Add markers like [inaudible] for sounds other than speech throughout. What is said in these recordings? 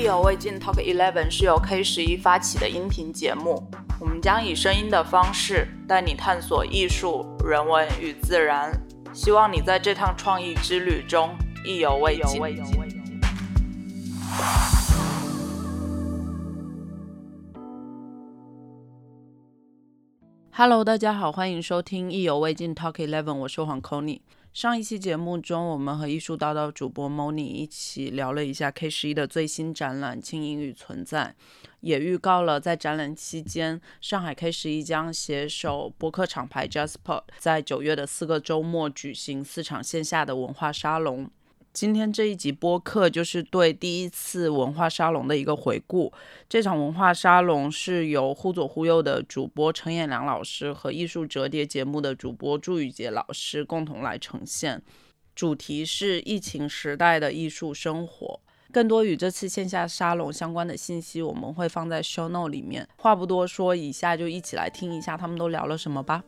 意犹未尽 Talk Eleven 是由 K 十一发起的音频节目，我们将以声音的方式带你探索艺术、人文与自然，希望你在这趟创意之旅中意犹未尽。Hello，大家好，欢迎收听意犹未尽 Talk Eleven，我是黄 Kony。上一期节目中，我们和艺术叨叨主播 Moni 一起聊了一下 K 十一的最新展览《轻盈与存在》，也预告了在展览期间，上海 K 十一将携手播客厂牌 Jasper，在九月的四个周末举行四场线下的文化沙龙。今天这一集播客就是对第一次文化沙龙的一个回顾。这场文化沙龙是由忽左忽右的主播陈彦良老师和艺术折叠节目的主播朱宇杰老师共同来呈现，主题是疫情时代的艺术生活。更多与这次线下沙龙相关的信息，我们会放在 show note 里面。话不多说，以下就一起来听一下他们都聊了什么吧。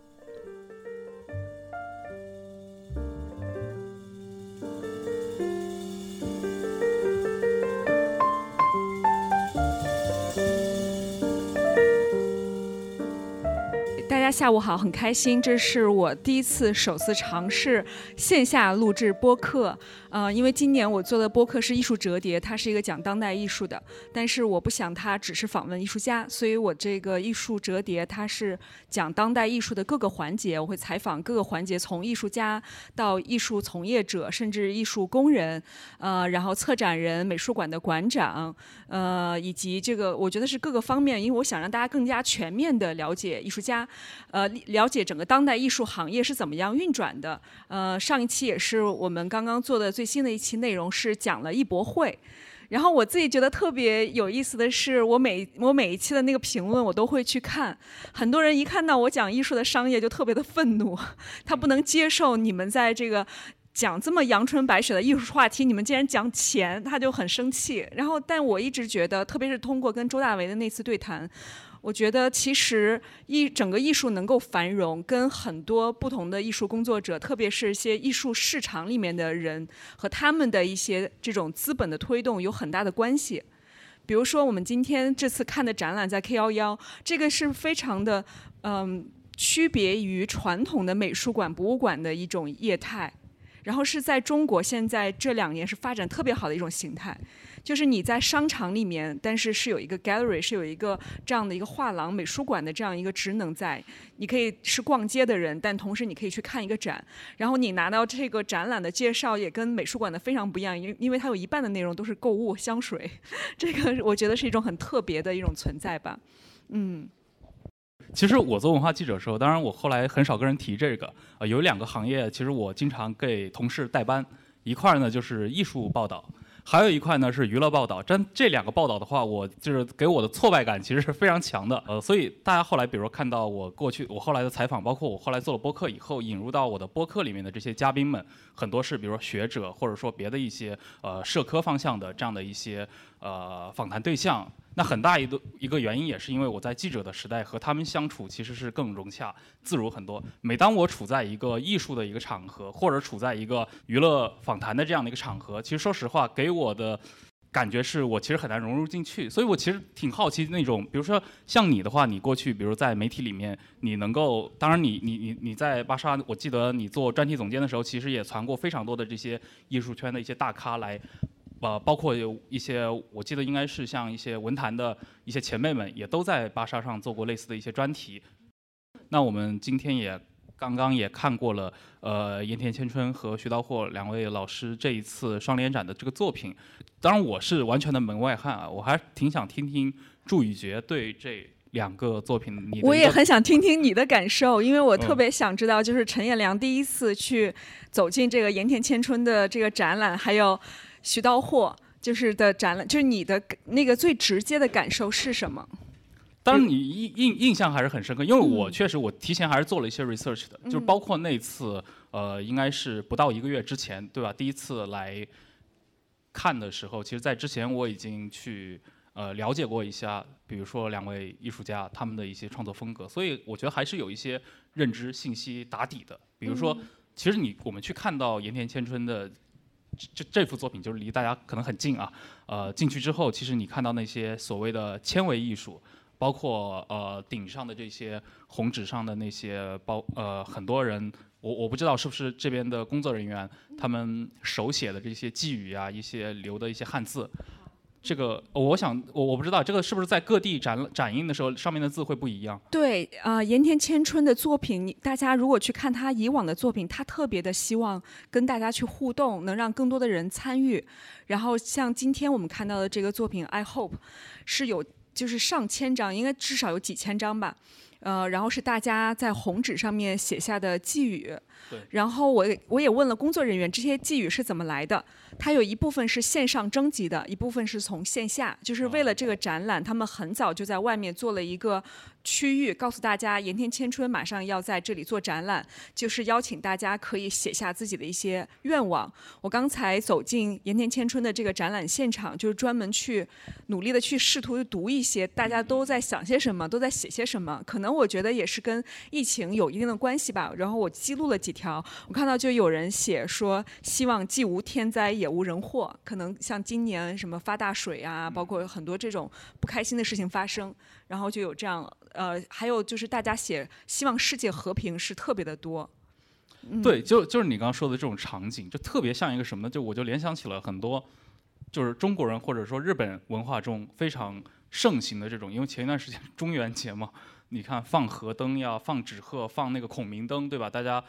下午好，很开心，这是我第一次首次尝试线下录制播客。呃，因为今年我做的播客是艺术折叠，它是一个讲当代艺术的，但是我不想它只是访问艺术家，所以我这个艺术折叠它是讲当代艺术的各个环节，我会采访各个环节，从艺术家到艺术从业者，甚至艺术工人，呃，然后策展人、美术馆的馆长，呃，以及这个我觉得是各个方面，因为我想让大家更加全面的了解艺术家，呃，了解整个当代艺术行业是怎么样运转的。呃，上一期也是我们刚刚做的最。新的一期内容是讲了艺博会，然后我自己觉得特别有意思的是，我每我每一期的那个评论我都会去看，很多人一看到我讲艺术的商业就特别的愤怒，[laughs] 他不能接受你们在这个讲这么阳春白雪的艺术话题，你们竟然讲钱，他就很生气。然后，但我一直觉得，特别是通过跟周大为的那次对谈。我觉得其实艺整个艺术能够繁荣，跟很多不同的艺术工作者，特别是一些艺术市场里面的人和他们的一些这种资本的推动有很大的关系。比如说，我们今天这次看的展览在 K 幺幺，这个是非常的嗯区别于传统的美术馆、博物馆的一种业态，然后是在中国现在这两年是发展特别好的一种形态。就是你在商场里面，但是是有一个 gallery，是有一个这样的一个画廊、美术馆的这样一个职能在。你可以是逛街的人，但同时你可以去看一个展。然后你拿到这个展览的介绍，也跟美术馆的非常不一样，因因为它有一半的内容都是购物、香水。[laughs] 这个我觉得是一种很特别的一种存在吧。嗯。其实我做文化记者的时候，当然我后来很少跟人提这个。呃，有两个行业，其实我经常给同事代班。一块儿呢就是艺术报道。还有一块呢是娱乐报道，真这两个报道的话，我就是给我的挫败感其实是非常强的。呃，所以大家后来，比如看到我过去我后来的采访，包括我后来做了播客以后，引入到我的播客里面的这些嘉宾们，很多是比如说学者，或者说别的一些呃社科方向的这样的一些呃访谈对象。那很大一个一个原因也是因为我在记者的时代和他们相处其实是更融洽、自如很多。每当我处在一个艺术的一个场合，或者处在一个娱乐访谈的这样的一个场合，其实说实话，给我的感觉是我其实很难融入进去。所以我其实挺好奇那种，比如说像你的话，你过去比如在媒体里面，你能够，当然你你你你在巴莎，我记得你做专题总监的时候，其实也传过非常多的这些艺术圈的一些大咖来。呃，包括有一些，我记得应该是像一些文坛的一些前辈们，也都在芭莎上做过类似的一些专题。那我们今天也刚刚也看过了，呃，盐田千春和徐道霍两位老师这一次双联展的这个作品。当然，我是完全的门外汉啊，我还挺想听听祝宇杰对这两个作品，你我也很想听听你的感受，因为我特别想知道，就是陈彦良第一次去走进这个盐田千春的这个展览，还有。徐道霍就是的展览，就是你的那个最直接的感受是什么？当然，你印印印象还是很深刻，因为我确实我提前还是做了一些 research 的，就是包括那次呃，应该是不到一个月之前，对吧？第一次来看的时候，其实，在之前我已经去呃了解过一下，比如说两位艺术家他们的一些创作风格，所以我觉得还是有一些认知信息打底的。比如说，其实你我们去看到盐田千春的。这这幅作品就是离大家可能很近啊。呃，进去之后，其实你看到那些所谓的纤维艺术，包括呃顶上的这些红纸上的那些包呃很多人，我我不知道是不是这边的工作人员他们手写的这些寄语啊，一些留的一些汉字。这个我想我我不知道这个是不是在各地展展映的时候上面的字会不一样？对啊，盐田千春的作品，大家如果去看他以往的作品，他特别的希望跟大家去互动，能让更多的人参与。然后像今天我们看到的这个作品《I Hope》，是有就是上千张，应该至少有几千张吧。呃，然后是大家在红纸上面写下的寄语。然后我我也问了工作人员，这些寄语是怎么来的？它有一部分是线上征集的，一部分是从线下，就是为了这个展览，他们很早就在外面做了一个。区域告诉大家，盐田千春马上要在这里做展览，就是邀请大家可以写下自己的一些愿望。我刚才走进盐田千春的这个展览现场，就是专门去努力的去试图读一些大家都在想些什么，都在写些什么。可能我觉得也是跟疫情有一定的关系吧。然后我记录了几条，我看到就有人写说，希望既无天灾也无人祸。可能像今年什么发大水啊，包括很多这种不开心的事情发生，然后就有这样。呃，还有就是大家写希望世界和平是特别的多，对，就就是你刚刚说的这种场景，就特别像一个什么呢？就我就联想起了很多，就是中国人或者说日本文化中非常盛行的这种，因为前一段时间中元节嘛，你看放河灯呀，放纸鹤，放那个孔明灯，对吧？大家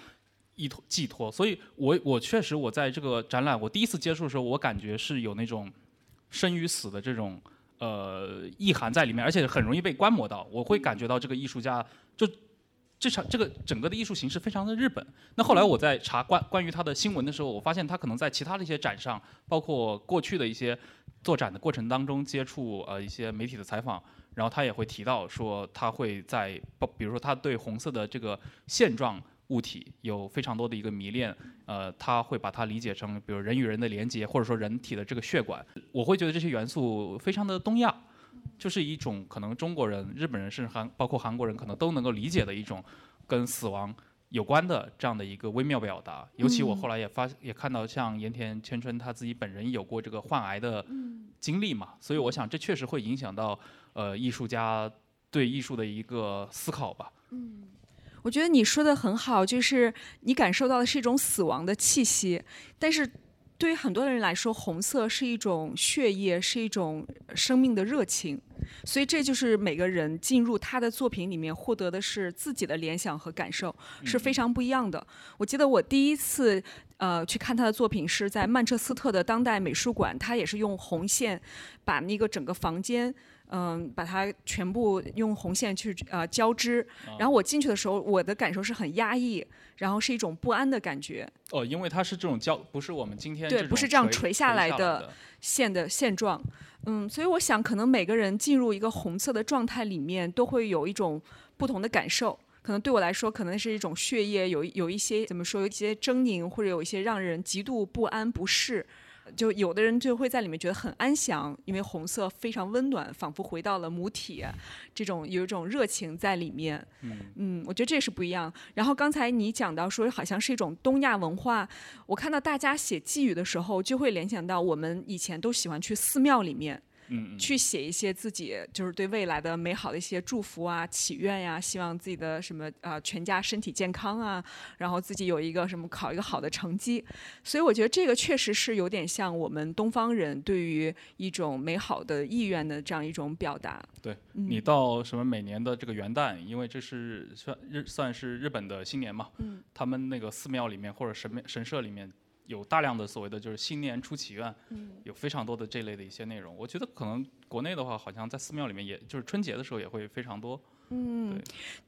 依托寄托，所以我我确实我在这个展览我第一次接触的时候，我感觉是有那种生与死的这种。呃，意涵在里面，而且很容易被观摩到。我会感觉到这个艺术家，就这场这个整个的艺术形式非常的日本。那后来我在查关关于他的新闻的时候，我发现他可能在其他的一些展上，包括过去的一些做展的过程当中接触呃一些媒体的采访，然后他也会提到说他会在，比如说他对红色的这个现状。物体有非常多的一个迷恋，呃，他会把它理解成，比如人与人的连接，或者说人体的这个血管。我会觉得这些元素非常的东亚，就是一种可能中国人、日本人甚至韩，包括韩国人可能都能够理解的一种跟死亡有关的这样的一个微妙表达。尤其我后来也发也看到，像盐田千春他自己本人有过这个患癌的经历嘛，所以我想这确实会影响到呃艺术家对艺术的一个思考吧。嗯。我觉得你说的很好，就是你感受到的是一种死亡的气息，但是对于很多人来说，红色是一种血液，是一种生命的热情，所以这就是每个人进入他的作品里面获得的是自己的联想和感受，是非常不一样的。我记得我第一次呃去看他的作品是在曼彻斯特的当代美术馆，他也是用红线把那个整个房间。嗯，把它全部用红线去呃交织，然后我进去的时候，我的感受是很压抑，然后是一种不安的感觉。哦，因为它是这种交，不是我们今天对，不是这样垂下来的线的现状。嗯，所以我想，可能每个人进入一个红色的状态里面，都会有一种不同的感受。可能对我来说，可能是一种血液有有一些怎么说，有一些狰狞，或者有一些让人极度不安不适。就有的人就会在里面觉得很安详，因为红色非常温暖，仿佛回到了母体，这种有一种热情在里面。嗯嗯，我觉得这是不一样。然后刚才你讲到说，好像是一种东亚文化，我看到大家写寄语的时候，就会联想到我们以前都喜欢去寺庙里面。去写一些自己就是对未来的美好的一些祝福啊、祈愿呀，希望自己的什么啊全家身体健康啊，然后自己有一个什么考一个好的成绩，所以我觉得这个确实是有点像我们东方人对于一种美好的意愿的这样一种表达。对你到什么每年的这个元旦，因为这是算日算是日本的新年嘛，他们那个寺庙里面或者神神社里面。有大量的所谓的就是新年初祈愿，有非常多的这类的一些内容。我觉得可能国内的话，好像在寺庙里面，也就是春节的时候也会非常多。嗯，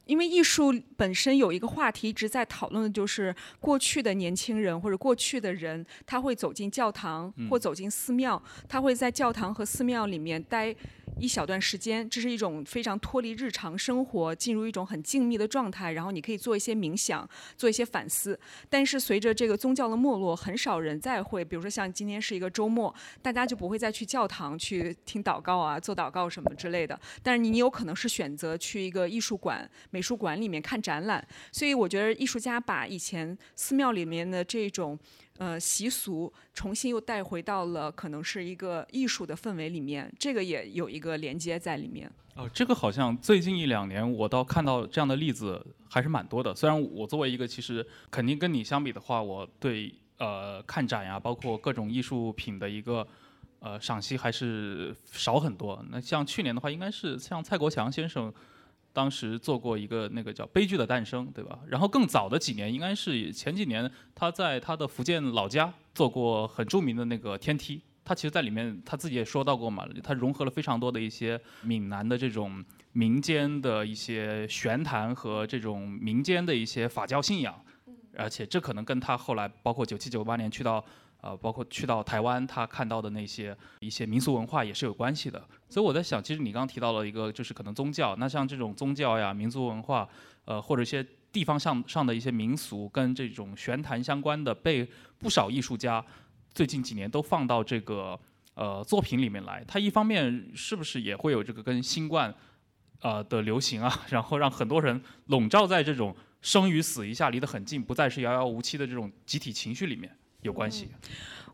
因为艺术本身有一个话题一直在讨论的就是过去的年轻人或者过去的人，他会走进教堂或走进寺庙，他会在教堂和寺庙里面待。一小段时间，这是一种非常脱离日常生活，进入一种很静谧的状态。然后你可以做一些冥想，做一些反思。但是随着这个宗教的没落，很少人再会，比如说像今天是一个周末，大家就不会再去教堂去听祷告啊、做祷告什么之类的。但是你有可能是选择去一个艺术馆、美术馆里面看展览。所以我觉得艺术家把以前寺庙里面的这种。呃习俗，重新又带回到了可能是一个艺术的氛围里面，这个也有一个连接在里面。哦，这个好像最近一两年我倒看到这样的例子还是蛮多的。虽然我作为一个其实肯定跟你相比的话，我对呃看展呀，包括各种艺术品的一个呃赏析还是少很多。那像去年的话，应该是像蔡国强先生当时做过一个那个叫《悲剧的诞生》，对吧？然后更早的几年，应该是前几年他在他的福建老家做过很著名的那个天梯。他其实，在里面他自己也说到过嘛，他融合了非常多的一些闽南的这种民间的一些玄坛和这种民间的一些法教信仰，而且这可能跟他后来包括九七九八年去到呃，包括去到台湾，他看到的那些一些民俗文化也是有关系的。所以我在想，其实你刚刚提到了一个，就是可能宗教，那像这种宗教呀、民族文化，呃，或者一些地方上上的一些民俗跟这种玄坛相关的，被不少艺术家。最近几年都放到这个呃作品里面来，它一方面是不是也会有这个跟新冠呃的流行啊，[laughs] 然后让很多人笼罩在这种生与死一下离得很近，不再是遥遥无期的这种集体情绪里面有关系？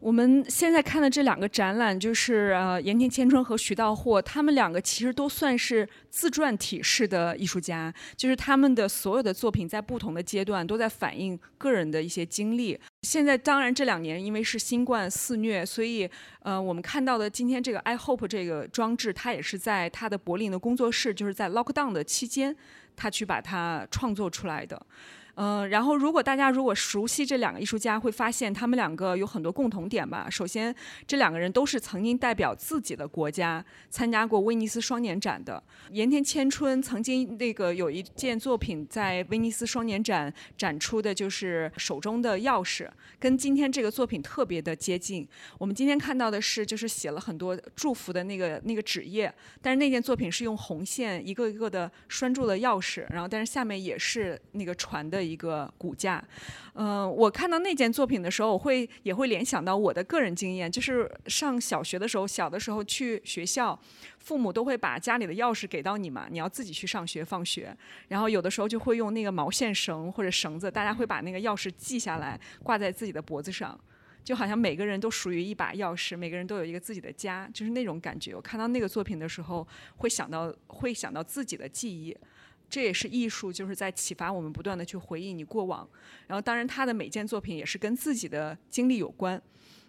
我们现在看的这两个展览，就是呃盐田千春和徐道霍，他们两个其实都算是自传体式的艺术家，就是他们的所有的作品在不同的阶段都在反映个人的一些经历。现在当然这两年因为是新冠肆虐，所以呃我们看到的今天这个 I Hope 这个装置，它也是在他的柏林的工作室，就是在 Lockdown 的期间，他去把它创作出来的。嗯，然后如果大家如果熟悉这两个艺术家，会发现他们两个有很多共同点吧。首先，这两个人都是曾经代表自己的国家参加过威尼斯双年展的。盐田千春曾经那个有一件作品在威尼斯双年展展出的，就是手中的钥匙，跟今天这个作品特别的接近。我们今天看到的是，就是写了很多祝福的那个那个纸页，但是那件作品是用红线一个一个的拴住了钥匙，然后但是下面也是那个船的。一个骨架，嗯，我看到那件作品的时候，我会也会联想到我的个人经验，就是上小学的时候，小的时候去学校，父母都会把家里的钥匙给到你嘛，你要自己去上学放学，然后有的时候就会用那个毛线绳或者绳子，大家会把那个钥匙系下来挂在自己的脖子上，就好像每个人都属于一把钥匙，每个人都有一个自己的家，就是那种感觉。我看到那个作品的时候，会想到会想到自己的记忆。这也是艺术，就是在启发我们不断的去回忆你过往。然后，当然他的每件作品也是跟自己的经历有关。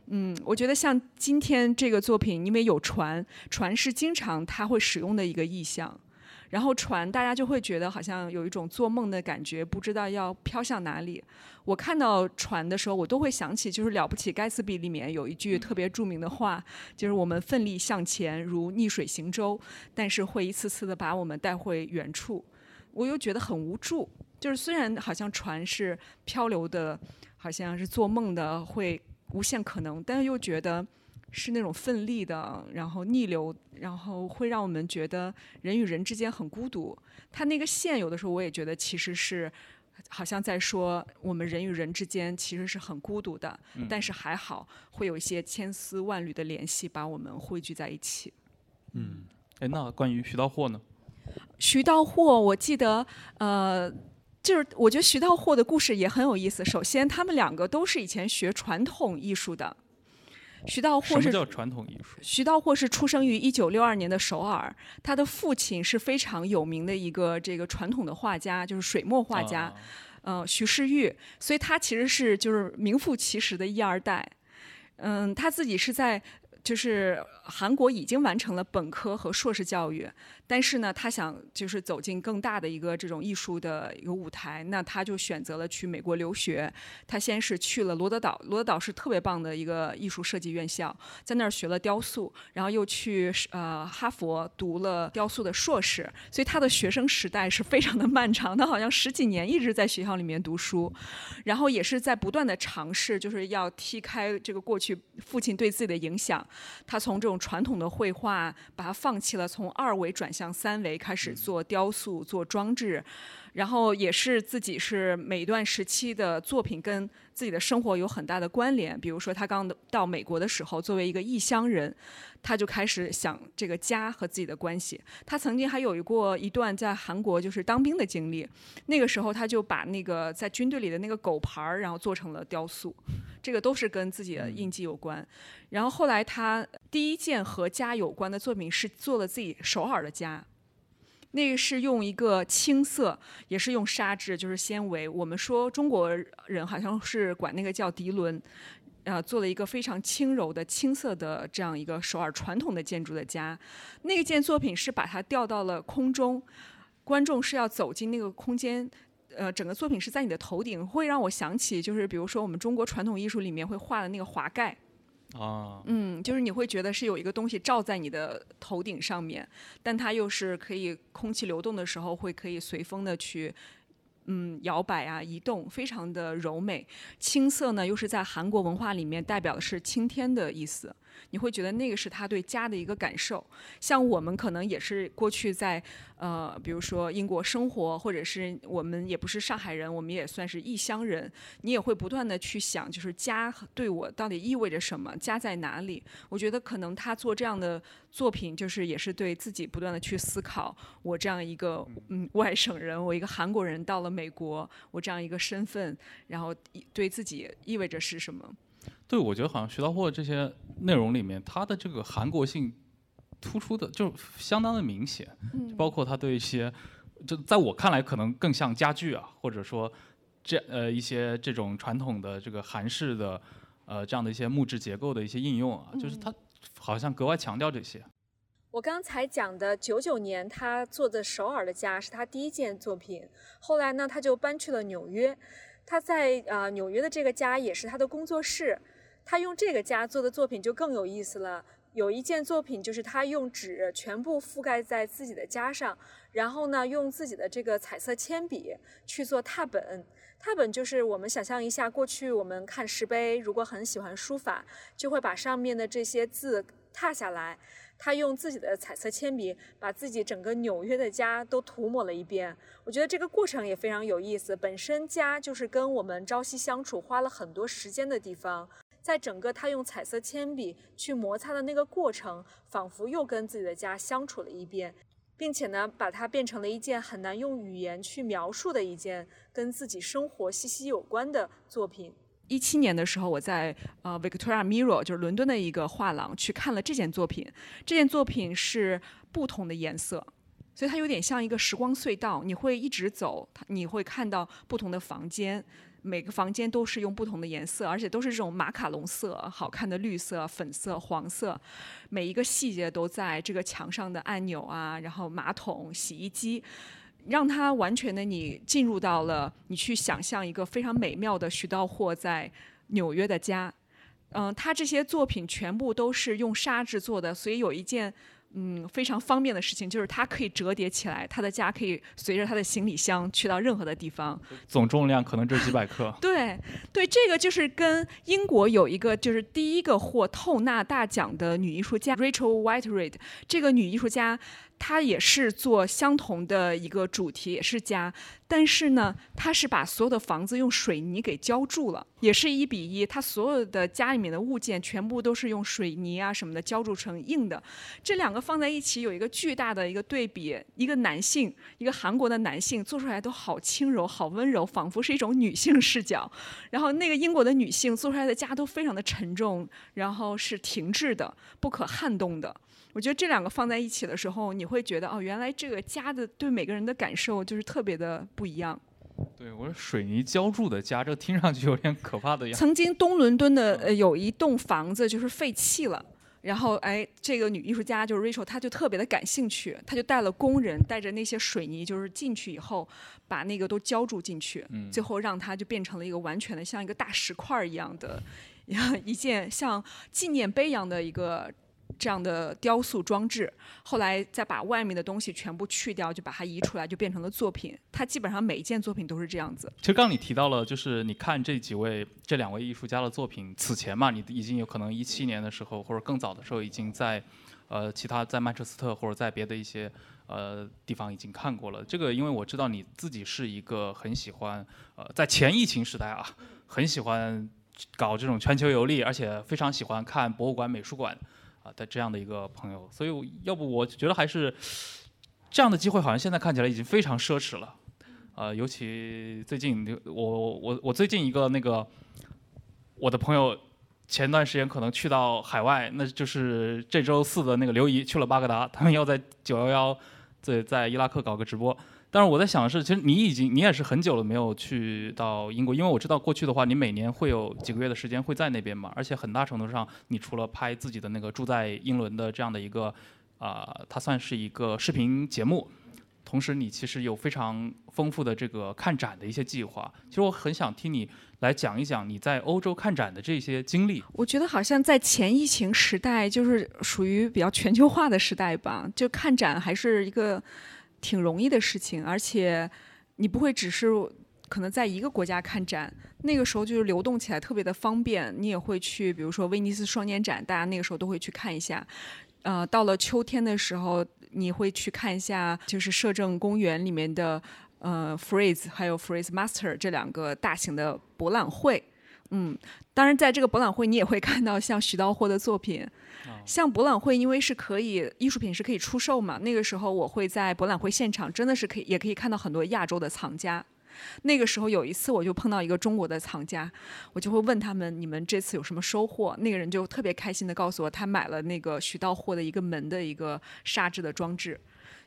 嗯，我觉得像今天这个作品，因为有船，船是经常他会使用的一个意象。然后船，大家就会觉得好像有一种做梦的感觉，不知道要飘向哪里。我看到船的时候，我都会想起就是《了不起盖茨比》里面有一句特别著名的话，就是我们奋力向前如逆水行舟，但是会一次次的把我们带回原处。我又觉得很无助，就是虽然好像船是漂流的，好像是做梦的，会无限可能，但是又觉得是那种奋力的，然后逆流，然后会让我们觉得人与人之间很孤独。它那个线有的时候我也觉得其实是好像在说我们人与人之间其实是很孤独的，但是还好会有一些千丝万缕的联系把我们汇聚在一起。嗯，哎，那关于徐道货呢？徐道霍，我记得，呃，就是我觉得徐道霍的故事也很有意思。首先，他们两个都是以前学传统艺术的。徐道霍是叫传统艺术。徐道霍是出生于一九六二年的首尔，他的父亲是非常有名的一个这个传统的画家，就是水墨画家，呃，徐世玉。所以他其实是就是名副其实的一二代。嗯，他自己是在。就是韩国已经完成了本科和硕士教育，但是呢，他想就是走进更大的一个这种艺术的一个舞台，那他就选择了去美国留学。他先是去了罗德岛，罗德岛是特别棒的一个艺术设计院校，在那儿学了雕塑，然后又去呃哈佛读了雕塑的硕士。所以他的学生时代是非常的漫长，他好像十几年一直在学校里面读书，然后也是在不断的尝试，就是要踢开这个过去父亲对自己的影响。他从这种传统的绘画，把它放弃了，从二维转向三维，开始做雕塑、做装置。然后也是自己是每一段时期的作品跟自己的生活有很大的关联。比如说他刚到美国的时候，作为一个异乡人，他就开始想这个家和自己的关系。他曾经还有过一段在韩国就是当兵的经历，那个时候他就把那个在军队里的那个狗牌儿，然后做成了雕塑。这个都是跟自己的印记有关。然后后来他第一件和家有关的作品是做了自己首尔的家。那个是用一个青色，也是用纱质，就是纤维。我们说中国人好像是管那个叫涤纶，呃，做了一个非常轻柔的青色的这样一个首尔传统的建筑的家。那件作品是把它吊到了空中，观众是要走进那个空间，呃，整个作品是在你的头顶，会让我想起就是比如说我们中国传统艺术里面会画的那个华盖。啊，嗯，就是你会觉得是有一个东西罩在你的头顶上面，但它又是可以空气流动的时候会可以随风的去。嗯，摇摆啊，移动，非常的柔美。青色呢，又是在韩国文化里面代表的是青天的意思。你会觉得那个是他对家的一个感受。像我们可能也是过去在呃，比如说英国生活，或者是我们也不是上海人，我们也算是异乡人。你也会不断的去想，就是家对我到底意味着什么？家在哪里？我觉得可能他做这样的作品，就是也是对自己不断的去思考。我这样一个嗯外省人，我一个韩国人到了。美国，我这样一个身份，然后对自己意味着是什么？对，我觉得好像徐道货这些内容里面，他的这个韩国性突出的就相当的明显，包括他对一些，就在我看来可能更像家具啊，或者说这呃一些这种传统的这个韩式的呃这样的一些木质结构的一些应用啊，就是他好像格外强调这些。我刚才讲的九九年他做的首尔的家是他第一件作品，后来呢他就搬去了纽约，他在呃纽约的这个家也是他的工作室，他用这个家做的作品就更有意思了。有一件作品就是他用纸全部覆盖在自己的家上，然后呢用自己的这个彩色铅笔去做拓本，拓本就是我们想象一下，过去我们看石碑，如果很喜欢书法，就会把上面的这些字拓下来。他用自己的彩色铅笔，把自己整个纽约的家都涂抹了一遍。我觉得这个过程也非常有意思。本身家就是跟我们朝夕相处，花了很多时间的地方，在整个他用彩色铅笔去摩擦的那个过程，仿佛又跟自己的家相处了一遍，并且呢，把它变成了一件很难用语言去描述的一件跟自己生活息息有关的作品。一七年的时候，我在呃 Victoria Mirror，就是伦敦的一个画廊去看了这件作品。这件作品是不同的颜色，所以它有点像一个时光隧道。你会一直走，你会看到不同的房间，每个房间都是用不同的颜色，而且都是这种马卡龙色，好看的绿色、粉色、黄色。每一个细节都在这个墙上的按钮啊，然后马桶、洗衣机。让他完全的你进入到了你去想象一个非常美妙的徐道霍在纽约的家，嗯，他这些作品全部都是用纱制作的，所以有一件。嗯，非常方便的事情就是它可以折叠起来，它的家可以随着它的行李箱去到任何的地方。总重量可能只有几百克。对，对，这个就是跟英国有一个就是第一个获透纳大奖的女艺术家 Rachel Whiteread，这个女艺术家她也是做相同的一个主题，也是家。但是呢，他是把所有的房子用水泥给浇筑了，也是一比一。他所有的家里面的物件全部都是用水泥啊什么的浇筑成硬的。这两个放在一起有一个巨大的一个对比，一个男性，一个韩国的男性做出来都好轻柔、好温柔，仿佛是一种女性视角。然后那个英国的女性做出来的家都非常的沉重，然后是停滞的、不可撼动的。我觉得这两个放在一起的时候，你会觉得哦，原来这个家的对每个人的感受就是特别的不一样。对我说水泥浇筑的家，这听上去有点可怕的样子。曾经东伦敦的呃有一栋房子就是废弃了，然后哎，这个女艺术家就是 Rachel，她就特别的感兴趣，她就带了工人，带着那些水泥，就是进去以后把那个都浇筑进去，最后让它就变成了一个完全的像一个大石块一样的，[laughs] 一件像纪念碑一样的一个。这样的雕塑装置，后来再把外面的东西全部去掉，就把它移出来，就变成了作品。它基本上每一件作品都是这样子。其实刚你提到了，就是你看这几位、这两位艺术家的作品，此前嘛，你已经有可能一七年的时候或者更早的时候，已经在呃其他在曼彻斯特或者在别的一些呃地方已经看过了。这个因为我知道你自己是一个很喜欢呃在前疫情时代啊，很喜欢搞这种全球游历，而且非常喜欢看博物馆、美术馆。啊的这样的一个朋友，所以要不我觉得还是这样的机会，好像现在看起来已经非常奢侈了。呃，尤其最近我我我最近一个那个我的朋友前段时间可能去到海外，那就是这周四的那个刘怡去了巴格达，他们要在九幺幺在在伊拉克搞个直播。但是我在想的是，其实你已经你也是很久了没有去到英国，因为我知道过去的话，你每年会有几个月的时间会在那边嘛，而且很大程度上，你除了拍自己的那个住在英伦的这样的一个，啊、它算是一个视频节目，同时你其实有非常丰富的这个看展的一些计划。其实我很想听你来讲一讲你在欧洲看展的这些经历。我觉得好像在前疫情时代，就是属于比较全球化的时代吧，就看展还是一个挺容易的事情，而且你不会只是可能在一个国家看展，那个时候就是流动起来特别的方便，你也会去，比如说威尼斯双年展，大家那个时候都会去看一下。呃，到了秋天的时候，你会去看一下，就是摄政公园里面的呃 Freeze 还有 Freeze Master 这两个大型的博览会。嗯，当然，在这个博览会，你也会看到像徐道货的作品。像博览会，因为是可以艺术品是可以出售嘛，那个时候我会在博览会现场，真的是可以，也可以看到很多亚洲的藏家。那个时候有一次，我就碰到一个中国的藏家，我就会问他们：“你们这次有什么收获？”那个人就特别开心的告诉我，他买了那个徐道货的一个门的一个纱质的装置。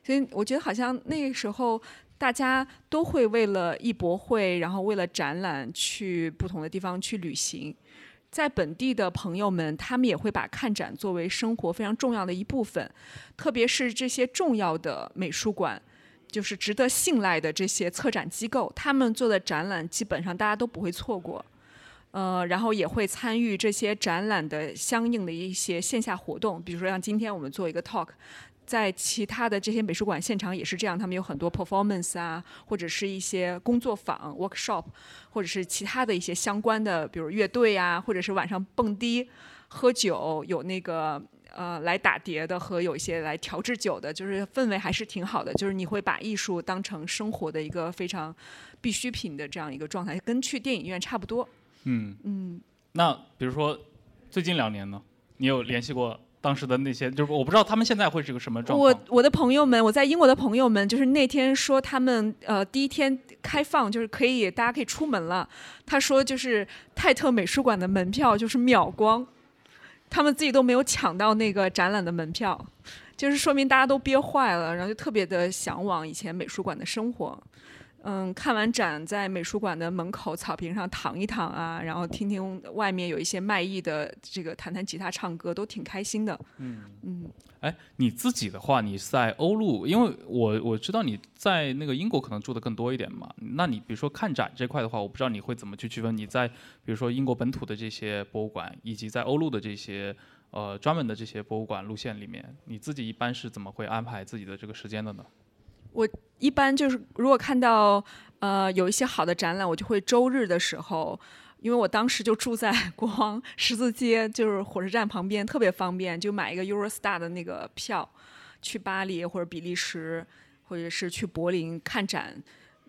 所以我觉得好像那个时候大家都会为了艺博会，然后为了展览去不同的地方去旅行。在本地的朋友们，他们也会把看展作为生活非常重要的一部分，特别是这些重要的美术馆，就是值得信赖的这些策展机构，他们做的展览基本上大家都不会错过。呃，然后也会参与这些展览的相应的一些线下活动，比如说像今天我们做一个 talk，在其他的这些美术馆现场也是这样，他们有很多 performance 啊，或者是一些工作坊 workshop，或者是其他的一些相关的，比如乐队啊，或者是晚上蹦迪、喝酒，有那个呃来打碟的和有一些来调制酒的，就是氛围还是挺好的。就是你会把艺术当成生活的一个非常必需品的这样一个状态，跟去电影院差不多。嗯，嗯，那比如说最近两年呢，你有联系过当时的那些？就是我不知道他们现在会是个什么状况。我我的朋友们，我在英国的朋友们，就是那天说他们呃第一天开放，就是可以大家可以出门了。他说就是泰特美术馆的门票就是秒光，他们自己都没有抢到那个展览的门票，就是说明大家都憋坏了，然后就特别的向往以前美术馆的生活。嗯，看完展在美术馆的门口草坪上躺一躺啊，然后听听外面有一些卖艺的这个弹弹吉他、唱歌，都挺开心的。嗯嗯。哎，你自己的话，你在欧陆，因为我我知道你在那个英国可能住的更多一点嘛。那你比如说看展这块的话，我不知道你会怎么去区分你在比如说英国本土的这些博物馆，以及在欧陆的这些呃专门的这些博物馆路线里面，你自己一般是怎么会安排自己的这个时间的呢？我一般就是如果看到呃有一些好的展览，我就会周日的时候，因为我当时就住在国王十字街，就是火车站旁边，特别方便，就买一个 Eurostar 的那个票，去巴黎或者比利时，或者是去柏林看展，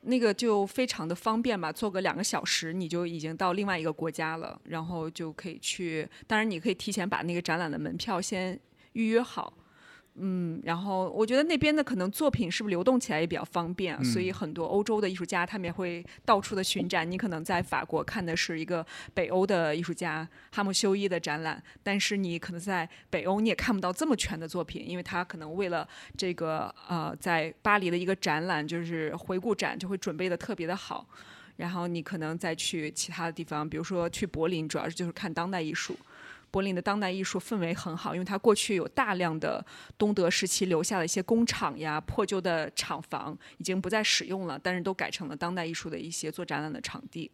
那个就非常的方便吧，坐个两个小时你就已经到另外一个国家了，然后就可以去，当然你可以提前把那个展览的门票先预约好。嗯，然后我觉得那边的可能作品是不是流动起来也比较方便，嗯所以很多欧洲的艺术家他们也会到处的巡展。你可能在法国看的是一个北欧的艺术家哈姆修伊的展览，但是你可能在北欧你也看不到这么全的作品，因为他可能为了这个呃在巴黎的一个展览就是回顾展就会准备的特别的好。然后你可能再去其他的地方，比如说去柏林，主要是就是看当代艺术。柏林的当代艺术氛围很好，因为它过去有大量的东德时期留下的一些工厂呀、破旧的厂房，已经不再使用了，但是都改成了当代艺术的一些做展览的场地。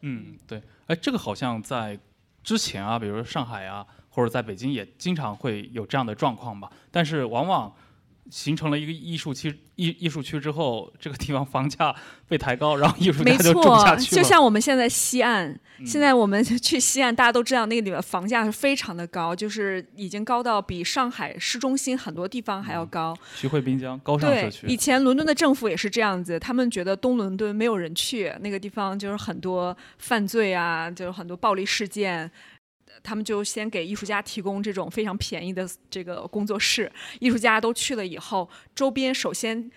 嗯，对，哎，这个好像在之前啊，比如说上海啊，或者在北京也经常会有这样的状况吧，但是往往形成了一个艺术区艺艺术区之后，这个地方房价被抬高，然后艺术没家就住不下错，去了。就像我们现在西岸，嗯现在我们去西岸，大家都知道那个地方房价是非常的高，就是已经高到比上海市中心很多地方还要高。徐汇滨江高尚社对，区，以前伦敦的政府也是这样子，他们觉得东伦敦没有人去，那个地方就是很多犯罪啊，就是很多暴力事件。他们就先给艺术家提供这种非常便宜的这个工作室，艺术家都去了以后，周边首先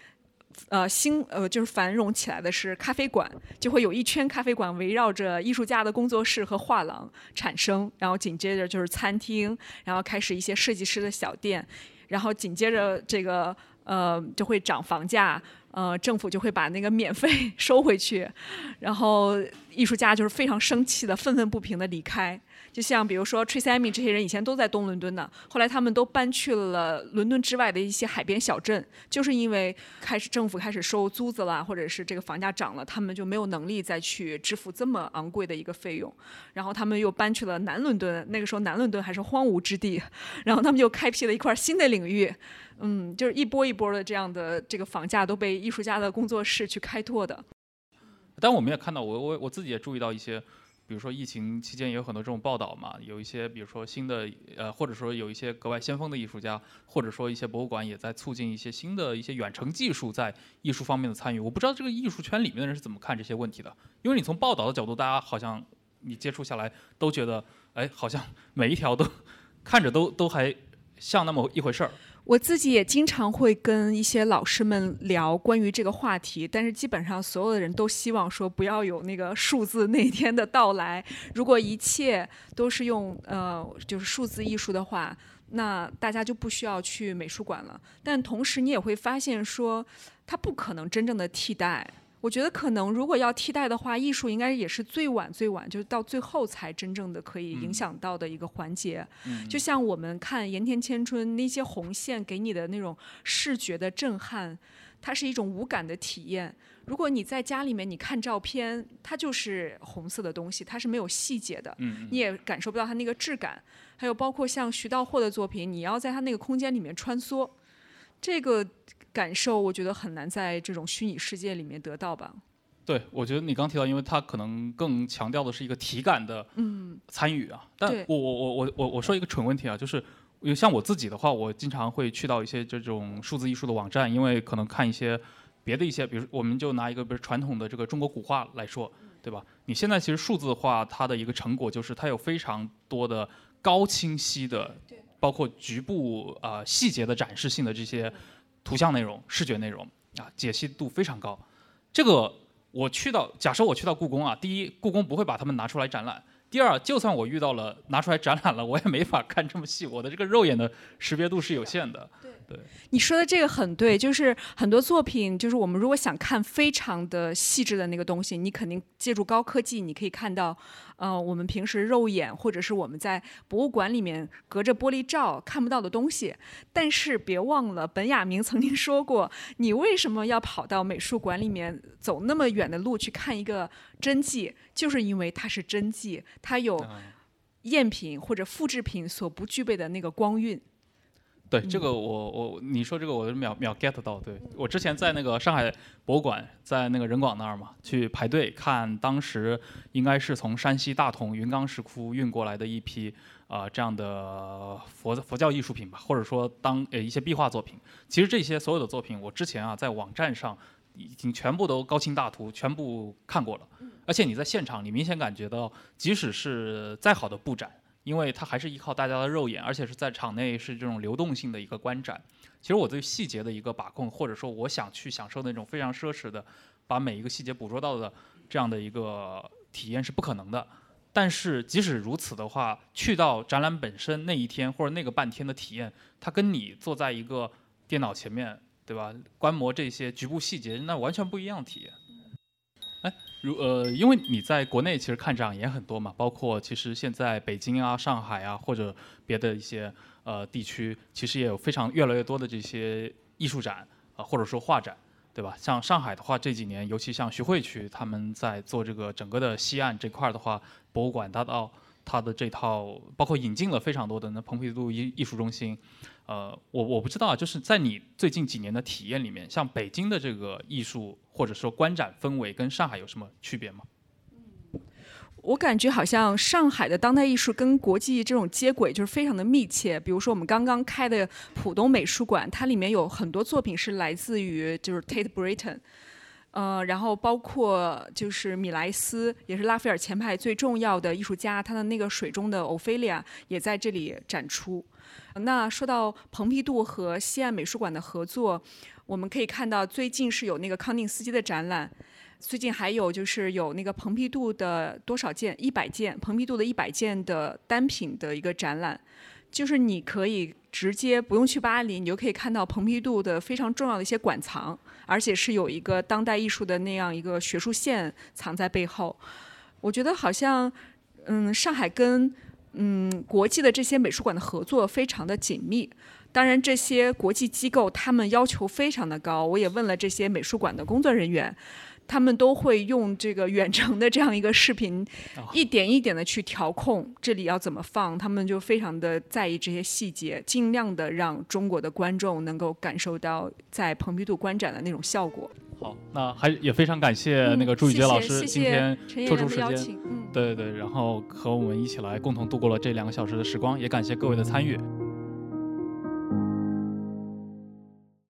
呃兴呃就是繁荣起来的是咖啡馆，就会有一圈咖啡馆围绕着艺术家的工作室和画廊产生，然后紧接着就是餐厅，然后开始一些设计师的小店，然后紧接着这个呃就会涨房价。呃，政府就会把那个免费 [laughs] 收回去，然后艺术家就是非常生气的、愤愤不平的离开。就像比如说 Tracy Emin 这些人以前都在东伦敦的，后来他们都搬去了伦敦之外的一些海边小镇，就是因为开始政府开始收租子了，或者是这个房价涨了，他们就没有能力再去支付这么昂贵的一个费用，然后他们又搬去了南伦敦。那个时候南伦敦还是荒芜之地，然后他们就开辟了一块新的领域。嗯，就是一波一波的这样的这个房价都被艺术家的工作室去开拓的。但我们也看到，我我我自己也注意到一些，比如说疫情期间也有很多这种报道嘛，有一些比如说新的呃，或者说有一些格外先锋的艺术家，或者说一些博物馆也在促进一些新的一些远程技术在艺术方面的参与。我不知道这个艺术圈里面的人是怎么看这些问题的，因为你从报道的角度，大家好像你接触下来都觉得，哎，好像每一条都 [laughs] 看着都都还像那么一回事儿。我自己也经常会跟一些老师们聊关于这个话题，但是基本上所有的人都希望说不要有那个数字那天的到来。如果一切都是用呃就是数字艺术的话，那大家就不需要去美术馆了。但同时你也会发现说，它不可能真正的替代。我觉得可能，如果要替代的话，艺术应该也是最晚最晚，就是到最后才真正的可以影响到的一个环节。就像我们看盐田千春那些红线给你的那种视觉的震撼，它是一种无感的体验。如果你在家里面你看照片，它就是红色的东西，它是没有细节的，你也感受不到它那个质感。还有包括像徐道霍的作品，你要在他那个空间里面穿梭，这个。感受我觉得很难在这种虚拟世界里面得到吧。对，我觉得你刚提到，因为它可能更强调的是一个体感的参与啊。但我我我我我我说一个蠢问题啊，就是像我自己的话，我经常会去到一些这种数字艺术的网站，因为可能看一些别的一些，比如我们就拿一个比如传统的这个中国古画来说，对吧？你现在其实数字化它的一个成果就是它有非常多的高清晰的，包括局部啊细节的展示性的这些。图像内容、视觉内容啊，解析度非常高。这个我去到，假设我去到故宫啊，第一，故宫不会把它们拿出来展览；第二，就算我遇到了拿出来展览了，我也没法看这么细，我的这个肉眼的识别度是有限的。你说的这个很对，就是很多作品，就是我们如果想看非常的细致的那个东西，你肯定借助高科技，你可以看到，呃，我们平时肉眼或者是我们在博物馆里面隔着玻璃罩看不到的东西。但是别忘了，本雅明曾经说过，你为什么要跑到美术馆里面走那么远的路去看一个真迹？就是因为它是真迹，它有赝品或者复制品所不具备的那个光晕。对这个我我你说这个我是秒秒 get 到，对我之前在那个上海博物馆，在那个人广那儿嘛，去排队看当时应该是从山西大同云冈石窟运过来的一批啊这样的佛佛教艺术品吧，或者说当呃一些壁画作品。其实这些所有的作品，我之前啊在网站上已经全部都高清大图全部看过了，而且你在现场，你明显感觉到，即使是再好的布展。因为它还是依靠大家的肉眼，而且是在场内是这种流动性的一个观展。其实我对细节的一个把控，或者说我想去享受那种非常奢侈的，把每一个细节捕捉到的这样的一个体验是不可能的。但是即使如此的话，去到展览本身那一天或者那个半天的体验，它跟你坐在一个电脑前面，对吧？观摩这些局部细节，那完全不一样的体验。如呃，因为你在国内其实看展也很多嘛，包括其实现在北京啊、上海啊或者别的一些呃地区，其实也有非常越来越多的这些艺术展啊，或者说画展，对吧？像上海的话，这几年尤其像徐汇区，他们在做这个整个的西岸这块的话，博物馆大道它的这套，包括引进了非常多的那蓬皮杜艺艺术中心。呃，我我不知道啊，就是在你最近几年的体验里面，像北京的这个艺术或者说观展氛围跟上海有什么区别吗？我感觉好像上海的当代艺术跟国际这种接轨就是非常的密切。比如说我们刚刚开的浦东美术馆，它里面有很多作品是来自于就是 Tate Britain，呃，然后包括就是米莱斯，也是拉斐尔前派最重要的艺术家，他的那个水中的欧菲利亚也在这里展出。那说到蓬皮杜和西岸美术馆的合作，我们可以看到最近是有那个康定斯基的展览，最近还有就是有那个蓬皮杜的多少件一百件，蓬皮杜的一百件的单品的一个展览，就是你可以直接不用去巴黎，你就可以看到蓬皮杜的非常重要的一些馆藏，而且是有一个当代艺术的那样一个学术线藏在背后。我觉得好像，嗯，上海跟嗯国际的这些美术馆的合作非常的紧密。当然，这些国际机构他们要求非常的高。我也问了这些美术馆的工作人员，他们都会用这个远程的这样一个视频，一点一点的去调控这里要怎么放。他们就非常的在意这些细节，尽量的让中国的观众能够感受到在蓬皮杜观展的那种效果。好，那还也非常感谢那个朱宇杰老师今天抽出时间，嗯，对对对，然后和我们一起来共同度过了这两个小时的时光，也感谢各位的参与。